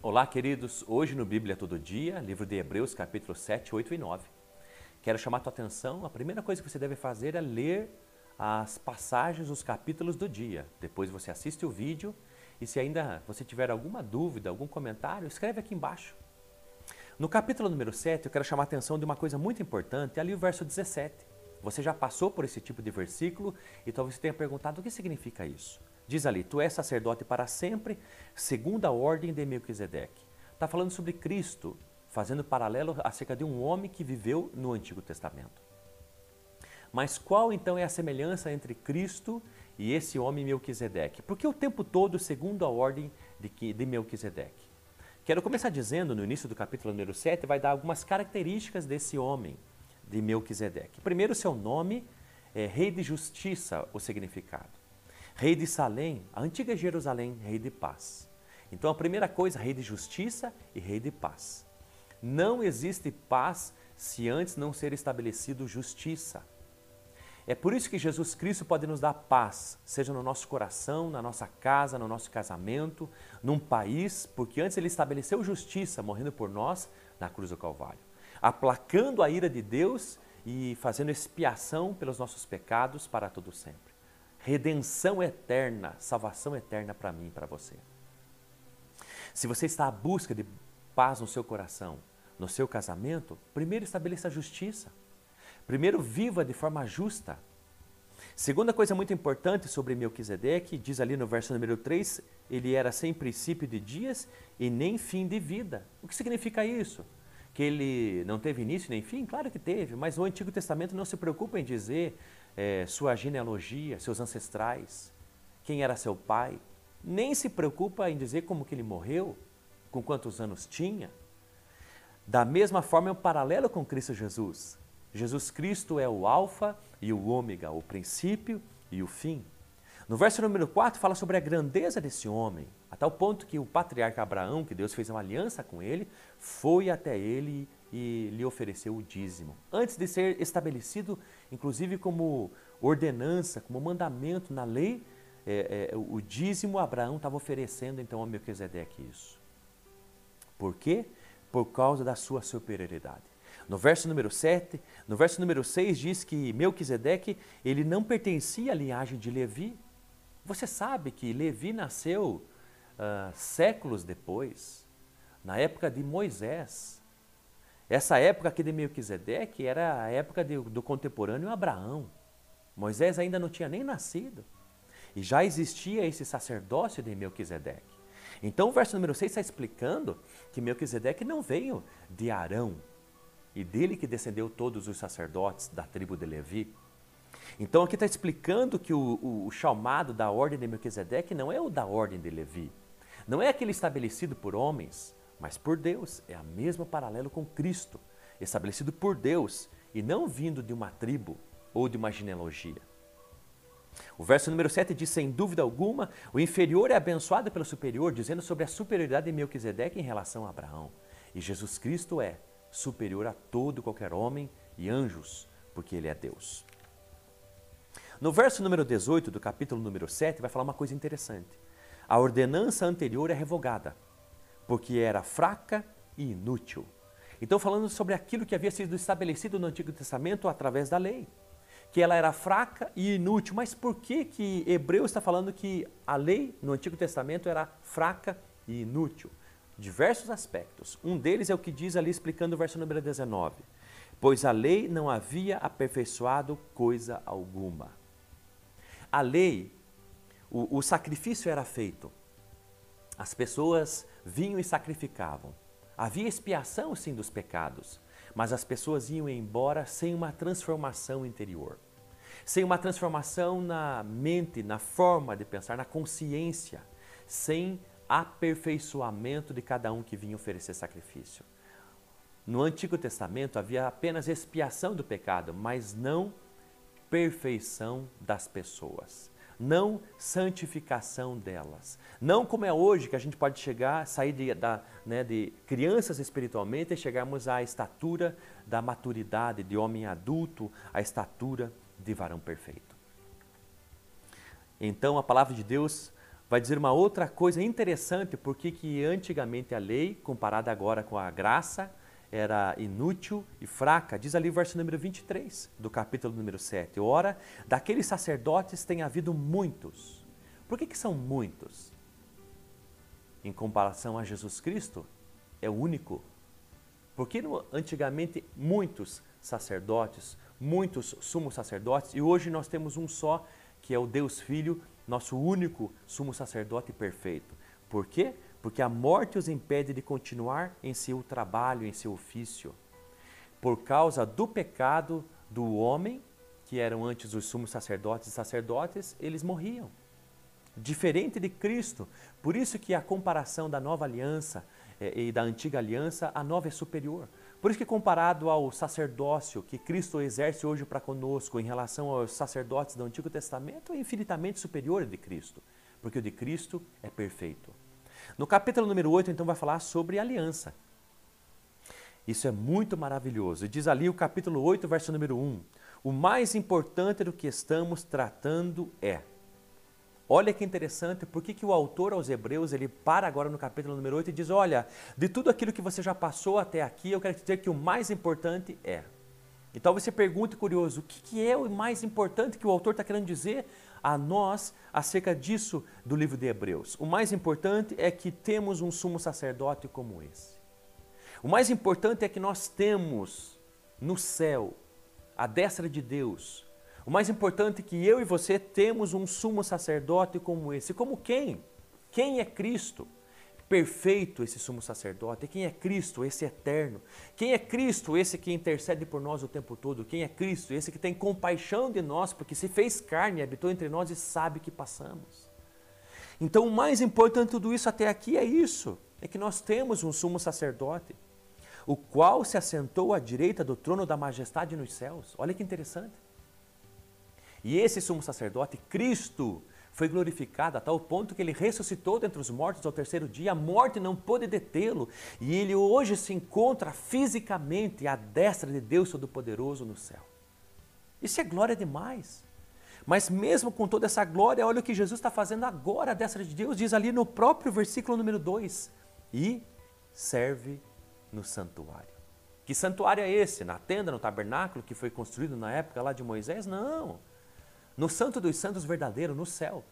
Olá, queridos. Hoje no Bíblia Todo Dia, livro de Hebreus, capítulo 7, 8 e 9. Quero chamar a tua atenção. A primeira coisa que você deve fazer é ler as passagens, os capítulos do dia. Depois você assiste o vídeo e se ainda você tiver alguma dúvida, algum comentário, escreve aqui embaixo. No capítulo número 7, eu quero chamar a atenção de uma coisa muito importante, ali o verso 17. Você já passou por esse tipo de versículo e talvez você tenha perguntado o que significa isso. Diz ali: Tu és sacerdote para sempre, segundo a ordem de Melquisedeque. Está falando sobre Cristo, fazendo paralelo acerca de um homem que viveu no Antigo Testamento. Mas qual então é a semelhança entre Cristo e esse homem Melquisedeque? Porque o tempo todo, segundo a ordem de, de Melquisedeque. Quero começar dizendo, no início do capítulo número 7, vai dar algumas características desse homem de Melquisedeque. Primeiro, seu nome é Rei de Justiça, o significado. Rei de Salém, a antiga Jerusalém, Rei de Paz. Então, a primeira coisa, Rei de Justiça e Rei de Paz. Não existe paz se antes não ser estabelecido justiça. É por isso que Jesus Cristo pode nos dar paz, seja no nosso coração, na nossa casa, no nosso casamento, num país, porque antes ele estabeleceu justiça, morrendo por nós na cruz do Calvário aplacando a ira de Deus e fazendo expiação pelos nossos pecados para todo sempre. Redenção eterna, salvação eterna para mim e para você. Se você está à busca de paz no seu coração, no seu casamento, primeiro estabeleça a justiça. Primeiro viva de forma justa. Segunda coisa muito importante sobre Melquisedeque, diz ali no verso número 3, ele era sem princípio de dias e nem fim de vida. O que significa isso? que ele não teve início nem fim? Claro que teve, mas o Antigo Testamento não se preocupa em dizer é, sua genealogia, seus ancestrais, quem era seu pai, nem se preocupa em dizer como que ele morreu, com quantos anos tinha. Da mesma forma, é um paralelo com Cristo Jesus. Jesus Cristo é o Alfa e o Ômega, o princípio e o fim. No verso número 4 fala sobre a grandeza desse homem, a tal ponto que o patriarca Abraão, que Deus fez uma aliança com ele, foi até ele e lhe ofereceu o dízimo. Antes de ser estabelecido, inclusive como ordenança, como mandamento na lei, é, é, o dízimo Abraão estava oferecendo então a Melquisedeque isso. Por quê? Por causa da sua superioridade. No verso número 7, no verso número 6 diz que Melquisedeque, ele não pertencia à linhagem de Levi, você sabe que Levi nasceu uh, séculos depois, na época de Moisés. Essa época aqui de Melquisedeque era a época de, do contemporâneo Abraão. Moisés ainda não tinha nem nascido. E já existia esse sacerdócio de Melquisedeque. Então o verso número 6 está explicando que Melquisedeque não veio de Arão, e dele que descendeu todos os sacerdotes da tribo de Levi. Então aqui está explicando que o, o, o, chamado da ordem de Melquisedeque não é o da ordem de Levi. Não é aquele estabelecido por homens, mas por Deus. É a mesma paralelo com Cristo, estabelecido por Deus e não vindo de uma tribo ou de uma genealogia. O verso número 7 diz: sem dúvida alguma, o inferior é abençoado pelo superior, dizendo sobre a superioridade de Melquisedeque em relação a Abraão. E Jesus Cristo é superior a todo qualquer homem e anjos, porque ele é Deus. No verso número 18 do capítulo número 7, vai falar uma coisa interessante. A ordenança anterior é revogada, porque era fraca e inútil. Então, falando sobre aquilo que havia sido estabelecido no Antigo Testamento através da lei, que ela era fraca e inútil. Mas por que que Hebreu está falando que a lei no Antigo Testamento era fraca e inútil? Diversos aspectos. Um deles é o que diz ali explicando o verso número 19. Pois a lei não havia aperfeiçoado coisa alguma. A lei, o, o sacrifício era feito. As pessoas vinham e sacrificavam. Havia expiação, sim, dos pecados, mas as pessoas iam embora sem uma transformação interior, sem uma transformação na mente, na forma de pensar, na consciência, sem aperfeiçoamento de cada um que vinha oferecer sacrifício. No Antigo Testamento havia apenas expiação do pecado, mas não perfeição das pessoas, não santificação delas. Não como é hoje que a gente pode chegar, sair de, da, né, de crianças espiritualmente e chegarmos à estatura da maturidade de homem adulto, à estatura de varão perfeito. Então a palavra de Deus vai dizer uma outra coisa interessante, porque que antigamente a lei, comparada agora com a graça, era inútil e fraca. Diz ali o verso número 23 do capítulo número 7. Ora, daqueles sacerdotes tem havido muitos. Por que, que são muitos? Em comparação a Jesus Cristo, é único. Porque antigamente muitos sacerdotes, muitos sumos sacerdotes, e hoje nós temos um só, que é o Deus Filho, nosso único sumo sacerdote perfeito. Por quê? Porque a morte os impede de continuar em seu trabalho, em seu ofício. Por causa do pecado do homem, que eram antes os sumos sacerdotes e sacerdotes, eles morriam. Diferente de Cristo. Por isso que a comparação da nova aliança eh, e da antiga aliança, a nova é superior. Por isso que comparado ao sacerdócio que Cristo exerce hoje para conosco em relação aos sacerdotes do Antigo Testamento, é infinitamente superior de Cristo, porque o de Cristo é perfeito. No capítulo número 8, então, vai falar sobre aliança. Isso é muito maravilhoso. E diz ali o capítulo 8, verso número 1: O mais importante do que estamos tratando é Olha que interessante, por que, o autor aos Hebreus, ele para agora no capítulo número 8 e diz, olha, de tudo aquilo que você já passou até aqui, eu quero dizer que o mais importante é. E talvez você pergunte, curioso, o que, que é o mais importante que o autor está querendo dizer a nós acerca disso do livro de Hebreus? O mais importante é que temos um sumo sacerdote como esse. O mais importante é que nós temos no céu, a destra de Deus, o mais importante é que eu e você temos um sumo sacerdote como esse. Como quem? Quem é Cristo? Perfeito esse sumo sacerdote. Quem é Cristo? Esse eterno. Quem é Cristo? Esse que intercede por nós o tempo todo. Quem é Cristo? Esse que tem compaixão de nós, porque se fez carne, habitou entre nós e sabe que passamos. Então, o mais importante de tudo isso até aqui é isso: é que nós temos um sumo sacerdote, o qual se assentou à direita do trono da majestade nos céus. Olha que interessante. E esse sumo sacerdote, Cristo, foi glorificado a tal ponto que ele ressuscitou dentre os mortos ao terceiro dia, a morte não pôde detê-lo, e ele hoje se encontra fisicamente à destra de Deus Todo-Poderoso no céu. Isso é glória demais. Mas mesmo com toda essa glória, olha o que Jesus está fazendo agora à destra de Deus, diz ali no próprio versículo número 2: e serve no santuário. Que santuário é esse? Na tenda, no tabernáculo que foi construído na época lá de Moisés? Não no Santo dos Santos verdadeiro, no céu.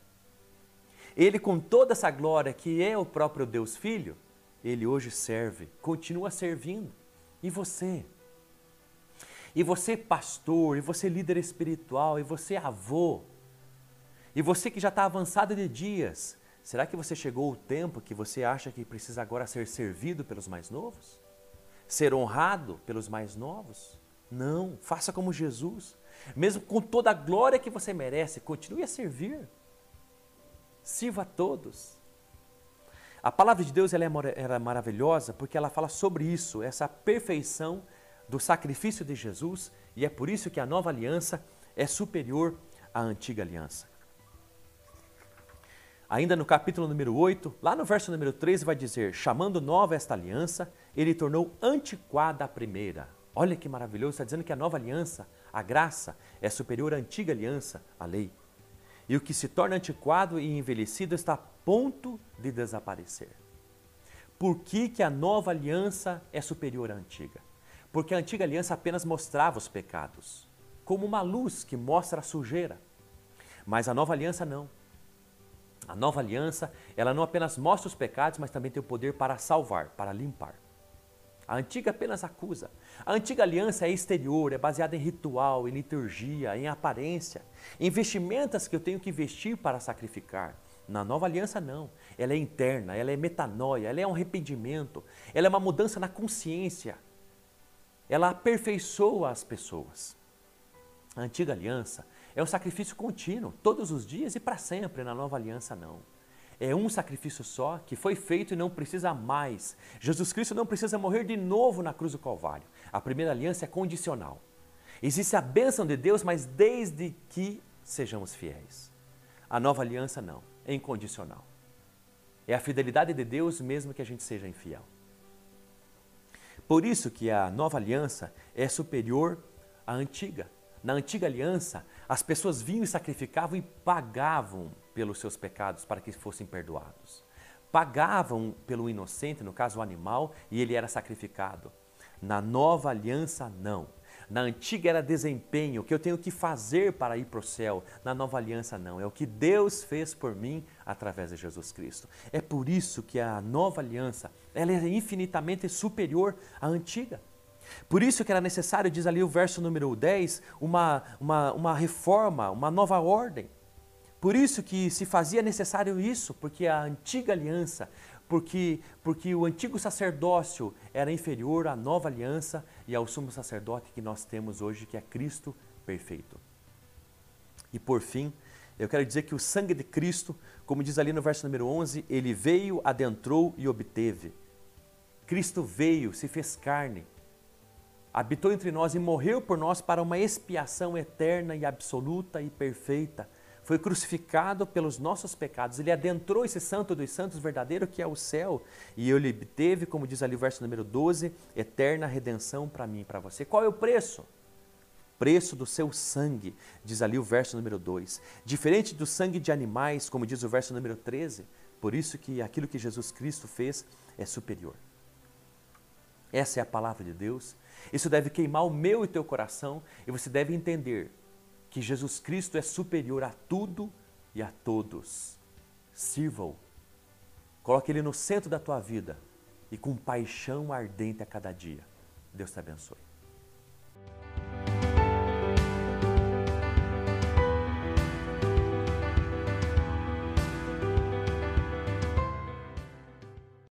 Ele, com toda essa glória que é o próprio Deus Filho, ele hoje serve, continua servindo. E você? E você, pastor, e você, líder espiritual, e você, avô, e você que já está avançado de dias, será que você chegou o tempo que você acha que precisa agora ser servido pelos mais novos? Ser honrado pelos mais novos? Não, faça como Jesus. Mesmo com toda a glória que você merece, continue a servir. Sirva a todos. A palavra de Deus ela é maravilhosa porque ela fala sobre isso, essa perfeição do sacrifício de Jesus, e é por isso que a nova aliança é superior à antiga aliança. Ainda no capítulo número 8, lá no verso número 13, vai dizer: Chamando nova esta aliança, ele tornou antiquada a primeira. Olha que maravilhoso, está dizendo que a nova aliança a graça é superior à antiga aliança, a lei. E o que se torna antiquado e envelhecido está a ponto de desaparecer. Por que, que a nova aliança é superior à antiga? Porque a antiga aliança apenas mostrava os pecados, como uma luz que mostra a sujeira. Mas a nova aliança não. A nova aliança, ela não apenas mostra os pecados, mas também tem o poder para salvar, para limpar. A antiga apenas acusa. A antiga aliança é exterior, é baseada em ritual, em liturgia, em aparência, em vestimentas que eu tenho que vestir para sacrificar. Na nova aliança, não. Ela é interna, ela é metanoia, ela é um arrependimento, ela é uma mudança na consciência. Ela aperfeiçoa as pessoas. A antiga aliança é um sacrifício contínuo, todos os dias e para sempre. Na nova aliança, não. É um sacrifício só que foi feito e não precisa mais. Jesus Cristo não precisa morrer de novo na cruz do Calvário. A primeira aliança é condicional. Existe a bênção de Deus, mas desde que sejamos fiéis. A nova aliança não, é incondicional. É a fidelidade de Deus mesmo que a gente seja infiel. Por isso que a nova aliança é superior à antiga. Na antiga aliança, as pessoas vinham e sacrificavam e pagavam pelos seus pecados para que fossem perdoados. Pagavam pelo inocente, no caso o animal, e ele era sacrificado. Na nova aliança, não. Na antiga era desempenho, o que eu tenho que fazer para ir para o céu. Na nova aliança, não. É o que Deus fez por mim através de Jesus Cristo. É por isso que a nova aliança ela é infinitamente superior à antiga. Por isso que era necessário, diz ali o verso número 10, uma, uma, uma reforma, uma nova ordem. Por isso que se fazia necessário isso, porque a antiga aliança, porque, porque o antigo sacerdócio era inferior à nova aliança e ao sumo sacerdote que nós temos hoje, que é Cristo perfeito. E por fim, eu quero dizer que o sangue de Cristo, como diz ali no verso número 11, ele veio, adentrou e obteve. Cristo veio, se fez carne, habitou entre nós e morreu por nós para uma expiação eterna e absoluta e perfeita foi crucificado pelos nossos pecados, ele adentrou esse santo dos santos verdadeiro que é o céu, e ele teve, como diz ali o verso número 12, eterna redenção para mim e para você. Qual é o preço? Preço do seu sangue, diz ali o verso número 2. Diferente do sangue de animais, como diz o verso número 13, por isso que aquilo que Jesus Cristo fez é superior. Essa é a palavra de Deus. Isso deve queimar o meu e teu coração e você deve entender que Jesus Cristo é superior a tudo e a todos. Sirva-o. Coloque Ele no centro da tua vida e com paixão ardente a cada dia. Deus te abençoe.